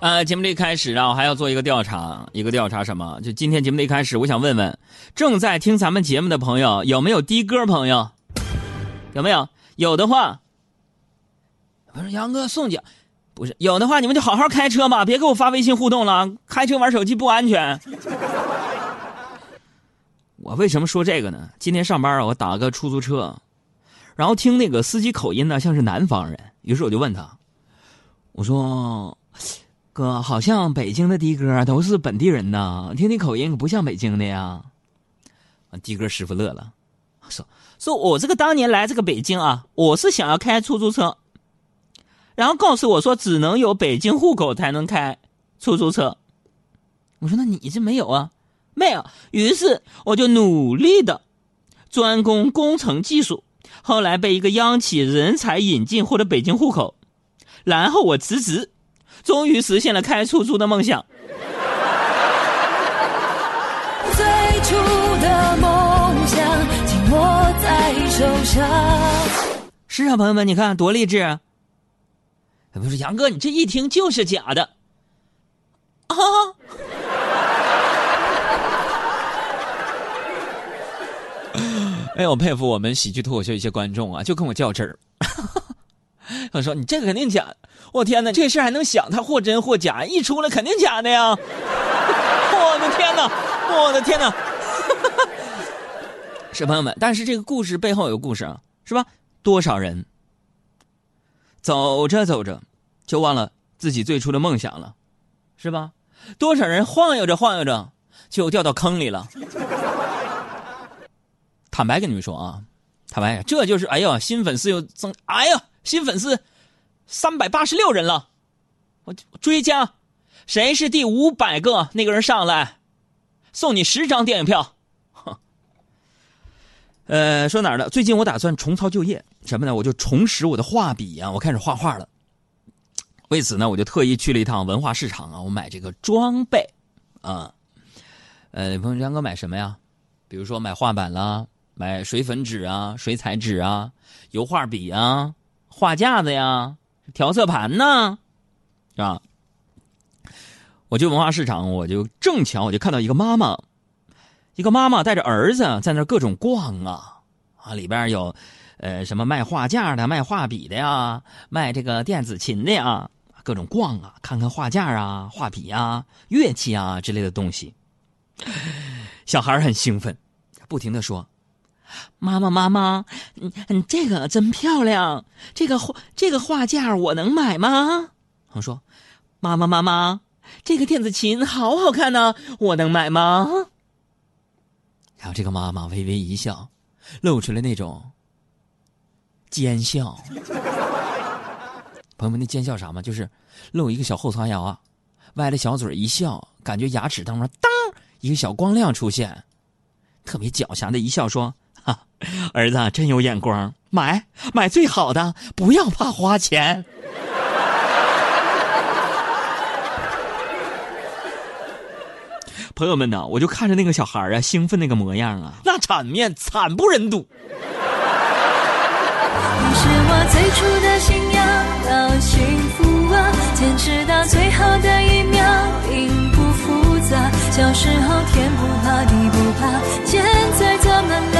呃，节目的一开始啊，我还要做一个调查，一个调查什么？就今天节目的一开始，我想问问正在听咱们节目的朋友，有没有的哥朋友？有没有？有的话，不是杨哥宋姐，不是有的话，你们就好好开车吧，别给我发微信互动了，开车玩手机不安全。我为什么说这个呢？今天上班啊，我打个出租车，然后听那个司机口音呢，像是南方人，于是我就问他，我说。哥，好像北京的的哥都是本地人呐，听你口音可不像北京的呀。啊的哥师傅乐了，说：“说我这个当年来这个北京啊，我是想要开出租车，然后告诉我说只能有北京户口才能开出租车。我说那你这没有啊？没有。于是我就努力的专攻工程技术，后来被一个央企人才引进获得北京户口，然后我辞职。”终于实现了开出租的梦想。最初的梦想紧握在手上。是啊，朋友们，你看多励志！不是杨哥，你这一听就是假的啊！哎，我佩服我们喜剧脱口秀一些观众啊，就跟我较真儿。他说：“你这个肯定假。”我天哪，这事还能想？他或真或假，一出来肯定假的呀！我的天哪，我的天哪！是朋友们，但是这个故事背后有故事啊，是吧？多少人走着走着就忘了自己最初的梦想了，是吧？多少人晃悠着晃悠着就掉到坑里了？坦白跟你们说啊，坦白，这就是哎呀，新粉丝又增，哎呀，新粉丝。三百八十六人了，我追加，谁是第五百个那个人上来，送你十张电影票。呃，说哪儿了？最近我打算重操旧业，什么呢？我就重拾我的画笔呀，我开始画画了。为此呢，我就特意去了一趟文化市场啊，我买这个装备啊。呃，朋友杨哥买什么呀？比如说买画板啦，买水粉纸啊、水彩纸啊、油画笔啊、画架子呀。调色盘呢，是吧？我去文化市场，我就正巧我就看到一个妈妈，一个妈妈带着儿子在那各种逛啊啊，里边有呃什么卖画架的、卖画笔的呀，卖这个电子琴的呀，各种逛啊，看看画架啊、画笔啊、乐器啊之类的东西。小孩很兴奋，不停的说。妈妈，妈妈，嗯嗯，这个真漂亮，这个画这个画架我能买吗？我说，妈妈，妈妈，这个电子琴好好看呢，我能买吗？然后这个妈妈微微一笑，露出了那种奸笑。朋友们，那奸笑啥吗？就是露一个小后槽牙啊，歪着小嘴一笑，感觉牙齿当中当一个小光亮出现，特别狡黠的一笑说。儿子真有眼光，买买最好的，不要怕花钱。朋友们呢，我就看着那个小孩啊，兴奋那个模样啊，那场面惨不忍睹。你是我最初的信仰，要幸福啊，坚持到最后的一秒，并不复杂。小时候天不怕地不怕，现在怎么了？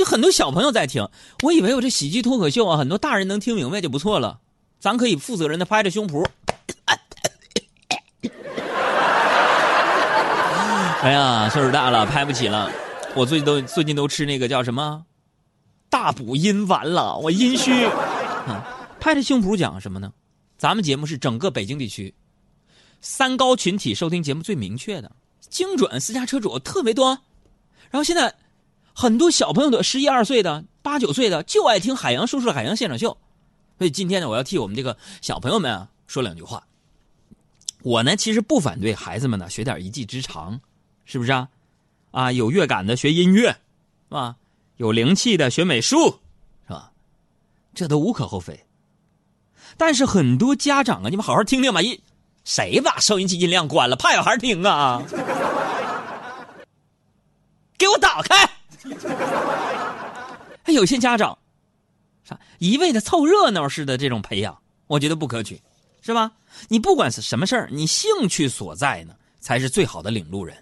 就很多小朋友在听，我以为我这喜剧脱口秀啊，很多大人能听明白就不错了。咱可以负责任的拍着胸脯。哎呀，岁数大了，拍不起了。我最近都最近都吃那个叫什么大补阴丸了，我阴虚。啊拍着胸脯讲什么呢？咱们节目是整个北京地区三高群体收听节目最明确的，精准私家车主特别多。然后现在。很多小朋友的十一二岁的、八九岁的就爱听海洋叔叔的海洋现场秀，所以今天呢，我要替我们这个小朋友们啊说两句话。我呢，其实不反对孩子们呢学点一技之长，是不是啊？啊，有乐感的学音乐，是吧？有灵气的学美术，是吧？这都无可厚非。但是很多家长啊，你们好好听听吧，一谁把收音机音量关了，怕小孩听啊？给我打开！还 有些家长，啥一味的凑热闹似的这种培养，我觉得不可取，是吧？你不管是什么事儿，你兴趣所在呢，才是最好的领路人。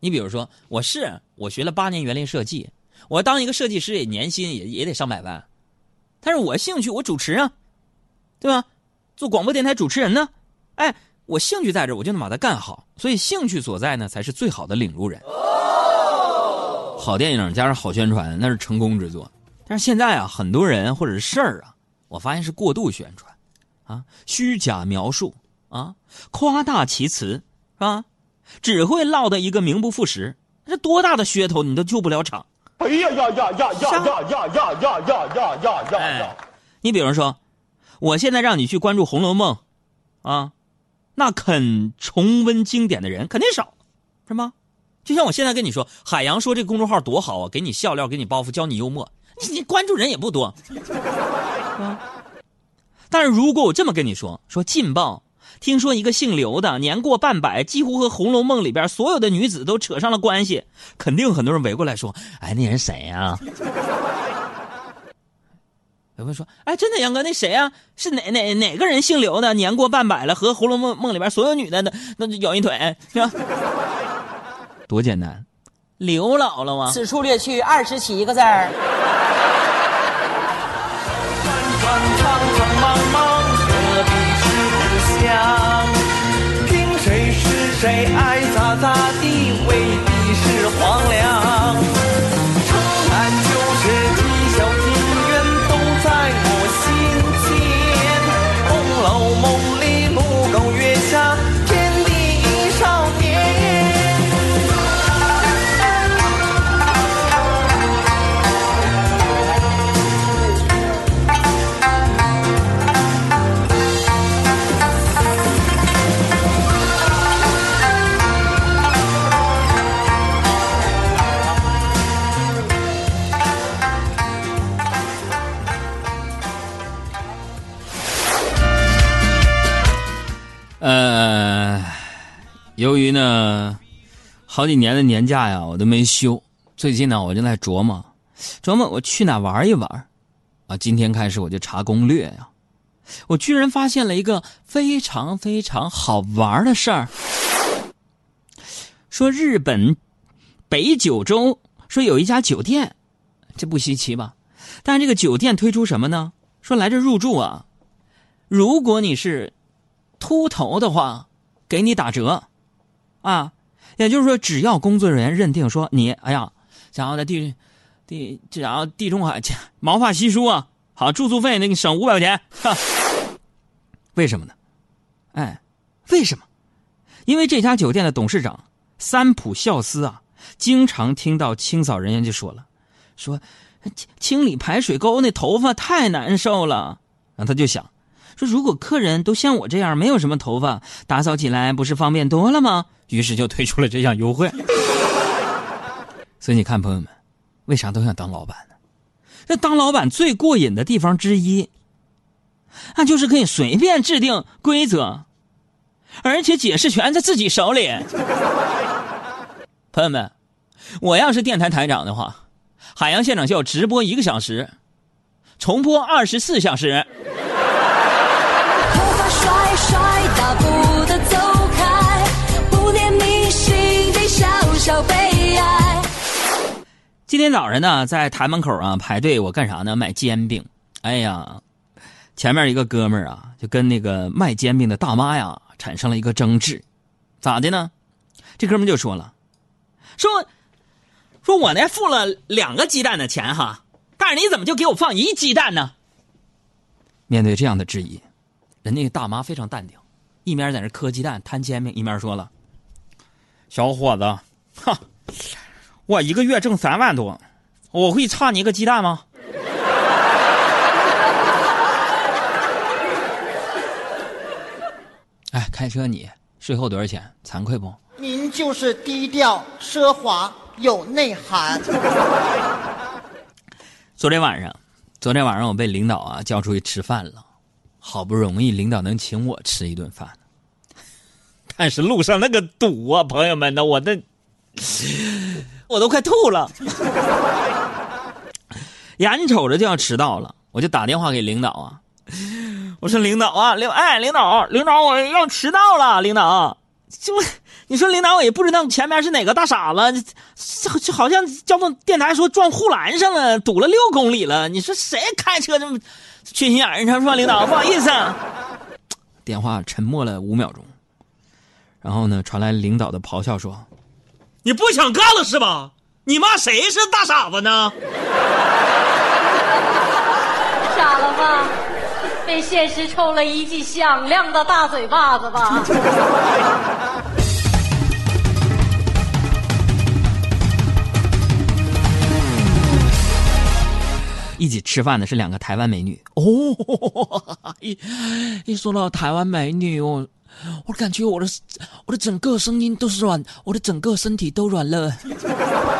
你比如说，我是我学了八年园林设计，我当一个设计师也年薪也也得上百万，但是我兴趣我主持啊，对吧？做广播电台主持人呢，哎，我兴趣在这，我就能把它干好。所以兴趣所在呢，才是最好的领路人。好电影加上好宣传，那是成功之作。但是现在啊，很多人或者是事儿啊，我发现是过度宣传，啊，虚假描述啊，夸大其词啊，只会落得一个名不副实。这多大的噱头，你都救不了场。哎呀呀呀呀呀呀呀呀呀呀呀呀呀！你比如说，我现在让你去关注《红楼梦》，啊，那肯重温经典的人肯定少，是吗？就像我现在跟你说，海洋说这个公众号多好啊，给你笑料，给你包袱，教你幽默，你你关注人也不多。啊，但是如果我这么跟你说，说劲爆，听说一个姓刘的年过半百，几乎和《红楼梦》里边所有的女子都扯上了关系，肯定很多人围过来说，哎，那人谁呀？有人说，哎，真的杨哥，那谁呀？是哪哪哪个人姓刘的，年过半百了，和《红楼梦》梦里边所有女的那那咬一腿，是吧？多简单，刘姥姥吗？此处略去二十七个字儿。转长长茫茫，何必是故乡？凭谁是谁，爱于呢，好几年的年假呀，我都没休。最近呢，我就在琢磨，琢磨我去哪玩一玩。啊，今天开始我就查攻略呀，我居然发现了一个非常非常好玩的事儿。说日本北九州说有一家酒店，这不稀奇吧？但这个酒店推出什么呢？说来这入住啊，如果你是秃头的话，给你打折，啊，也就是说，只要工作人员认定说你，哎呀，想要在地地，然后地中海 毛发稀疏啊，好住宿费那个省五百块钱，哈，为什么呢？哎，为什么？因为这家酒店的董事长三浦孝司啊，经常听到清扫人员就说了，说清清理排水沟那头发太难受了，然后他就想。说如果客人都像我这样没有什么头发，打扫起来不是方便多了吗？于是就推出了这项优惠。所以你看，朋友们，为啥都想当老板呢？这当老板最过瘾的地方之一，那就是可以随便制定规则，而且解释权在自己手里。朋友们，我要是电台台长的话，海洋现场秀直播一个小时，重播二十四小时。小悲哀。今天早上呢，在台门口啊排队，我干啥呢？买煎饼。哎呀，前面一个哥们儿啊，就跟那个卖煎饼的大妈呀产生了一个争执。咋的呢？这哥们就说了，说说我呢付了两个鸡蛋的钱哈，但是你怎么就给我放一鸡蛋呢？面对这样的质疑。人家大妈非常淡定，一面在那磕鸡蛋摊煎饼，一面说了：“小伙子，哈，我一个月挣三万多，我会差你一个鸡蛋吗？” 哎，开车你税后多少钱？惭愧不？您就是低调奢华有内涵。昨天晚上，昨天晚上我被领导啊叫出去吃饭了，好不容易领导能请我吃一顿饭，但是路上那个堵啊，朋友们呢，我那 我都快吐了，眼瞅着就要迟到了，我就打电话给领导啊，我说领导啊，领哎领导领导我要迟到了，领导就你说领导我也不知道前面是哪个大傻子，这这好像交通电台说撞护栏上了，堵了六公里了。你说谁开车这么缺心眼儿？你说，领导？不好意思。电话沉默了五秒钟，然后呢，传来领导的咆哮说：“你不想干了是吧？你骂谁是大傻子呢？”傻了吧？被现实抽了一记响亮的大嘴巴子吧？一起吃饭的是两个台湾美女哦，一一说到台湾美女，我我感觉我的我的整个声音都是软，我的整个身体都软了，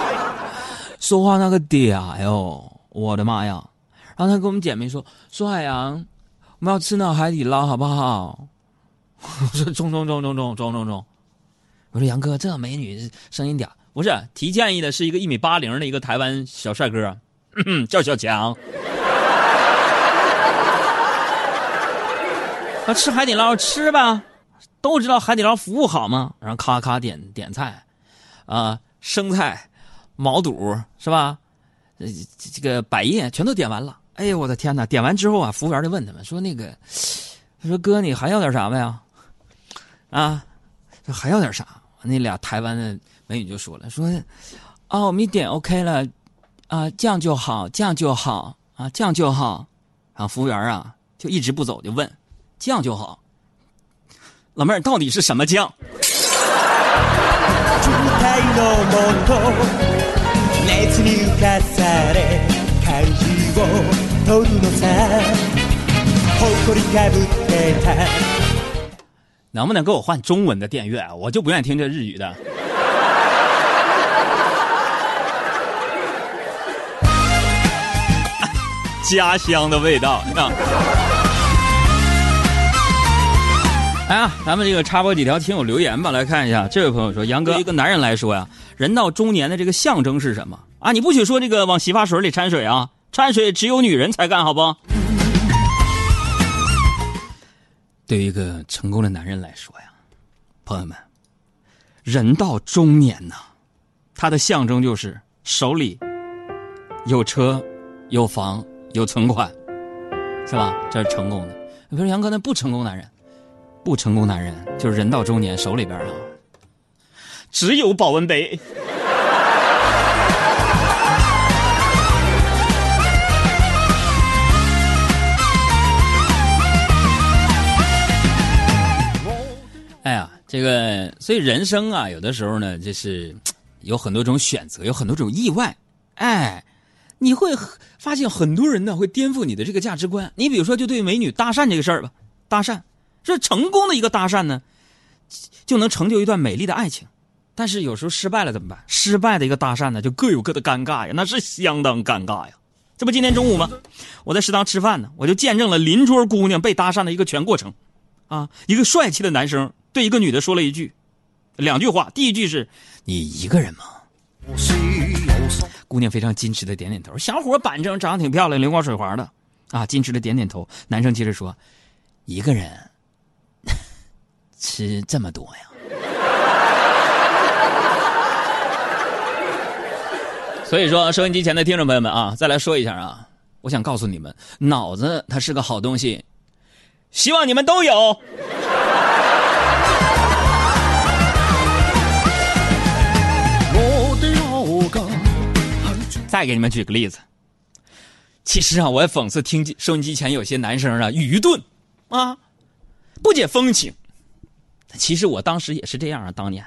说话那个嗲哟，我的妈呀！然后他跟我们姐妹说说海洋，我们要吃那海底捞好不好？我说中中中中中中中中，我说杨哥这美女声音嗲，不是提建议的是一个一米八零的一个台湾小帅哥。嗯，叫小强。那，吃海底捞吃吧，都知道海底捞服务好吗？然后咔咔点点菜，啊，生菜、毛肚是吧？呃，这个百叶全都点完了。哎呦，我的天哪！点完之后啊，服务员就问他们说：“那个，他说哥，你还要点啥没有？啊，说还要点啥？”那俩台湾的美女就说了：“说，啊，我们一点 OK 了。”啊，酱就好，酱就好啊，酱就好。然后服务员啊，就一直不走，就问：“酱就好。”老妹儿到底是什么酱？能不能给我换中文的电乐？我就不愿意听这日语的。家乡的味道啊！哎呀，咱们这个插播几条听友留言吧，来看一下。这位朋友说：“杨哥，一个男人来说呀，人到中年的这个象征是什么啊？你不许说这个往洗发水里掺水啊，掺水只有女人才干，好不？”对于一个成功的男人来说呀，朋友们，人到中年呐，他的象征就是手里有车有房。有存款，是吧？这是成功的。你说杨哥，那不成功男人，不成功男人就是人到中年，手里边啊，只有保温杯。哎呀，这个，所以人生啊，有的时候呢，就是有很多种选择，有很多种意外。哎。你会发现很多人呢会颠覆你的这个价值观。你比如说，就对美女搭讪这个事儿吧，搭讪是成功的一个搭讪呢，就能成就一段美丽的爱情。但是有时候失败了怎么办？失败的一个搭讪呢，就各有各的尴尬呀，那是相当尴尬呀。这不今天中午吗？我在食堂吃饭呢，我就见证了邻桌姑娘被搭讪的一个全过程。啊，一个帅气的男生对一个女的说了一句，两句话。第一句是：“你一个人吗？”姑娘非常矜持的点点头，小伙板正，长得挺漂亮，流光水滑的，啊，矜持的点点头。男生接着说：“一个人吃这么多呀？” 所以说，收音机前的听众朋友们啊，再来说一下啊，我想告诉你们，脑子它是个好东西，希望你们都有。再给你们举个例子，其实啊，我也讽刺听收音机前有些男生啊愚钝，啊，不解风情。其实我当时也是这样啊，当年，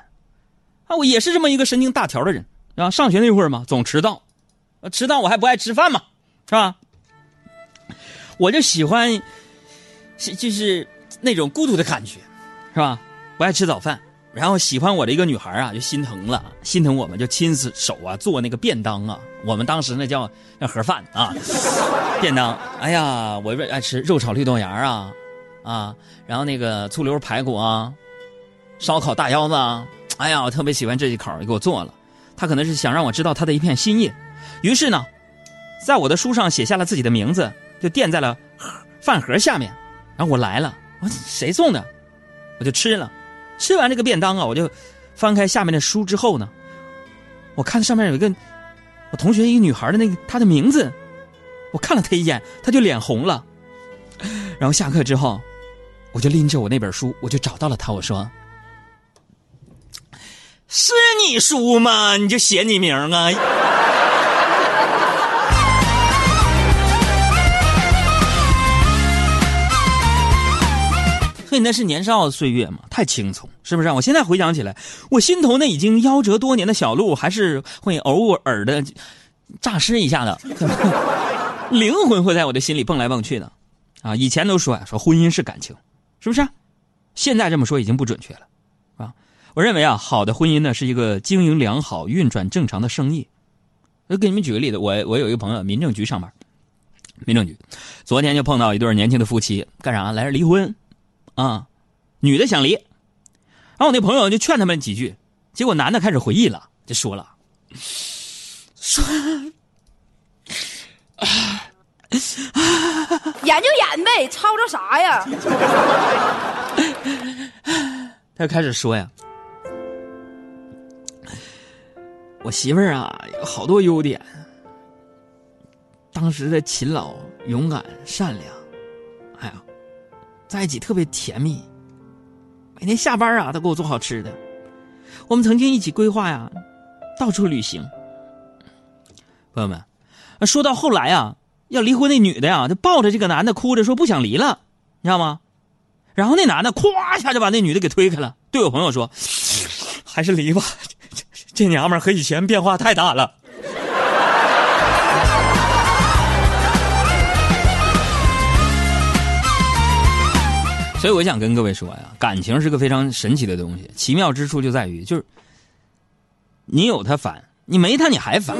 啊，我也是这么一个神经大条的人啊。上学那会儿嘛，总迟到，迟到我还不爱吃饭嘛，是吧？我就喜欢，就是那种孤独的感觉，是吧？不爱吃早饭，然后喜欢我的一个女孩啊，就心疼了，心疼我们就亲自手啊做那个便当啊。我们当时那叫那盒饭啊，便当。哎呀，我爱吃肉炒绿豆芽啊，啊，然后那个醋溜排骨啊，烧烤大腰子啊。哎呀，我特别喜欢这一口，给我做了。他可能是想让我知道他的一片心意，于是呢，在我的书上写下了自己的名字，就垫在了盒饭盒下面。然后我来了，我谁送的？我就吃了。吃完这个便当啊，我就翻开下面的书之后呢，我看上面有一个我同学一个女孩的那个她的名字，我看了她一眼，她就脸红了。然后下课之后，我就拎着我那本书，我就找到了她，我说：“是你输吗？你就写你名啊。”所以那是年少的岁月嘛，太青葱，是不是？我现在回想起来，我心头那已经夭折多年的小鹿，还是会偶尔的诈尸一下的，灵魂会在我的心里蹦来蹦去的。啊，以前都说呀，说婚姻是感情，是不是？现在这么说已经不准确了，我认为啊，好的婚姻呢是一个经营良好、运转正常的生意。我给你们举个例子，我我有一个朋友，民政局上班，民政局，昨天就碰到一对年轻的夫妻，干啥？来这离婚。啊，女的想离，然后我那朋友就劝他们几句，结果男的开始回忆了，就说了，说，啊演就演呗，吵吵啥呀？他就开始说呀，我媳妇儿啊有好多优点，当时的勤劳、勇敢、善良，哎呀。在一起特别甜蜜，每天下班啊都给我做好吃的。我们曾经一起规划呀，到处旅行。朋友们，说到后来啊，要离婚那女的呀，就抱着这个男的哭着说不想离了，你知道吗？然后那男的咵一下就把那女的给推开了，对我朋友说：“ 还是离吧，这娘们儿和以前变化太大了。”所以我想跟各位说呀，感情是个非常神奇的东西，奇妙之处就在于，就是你有他烦，你没他你还烦。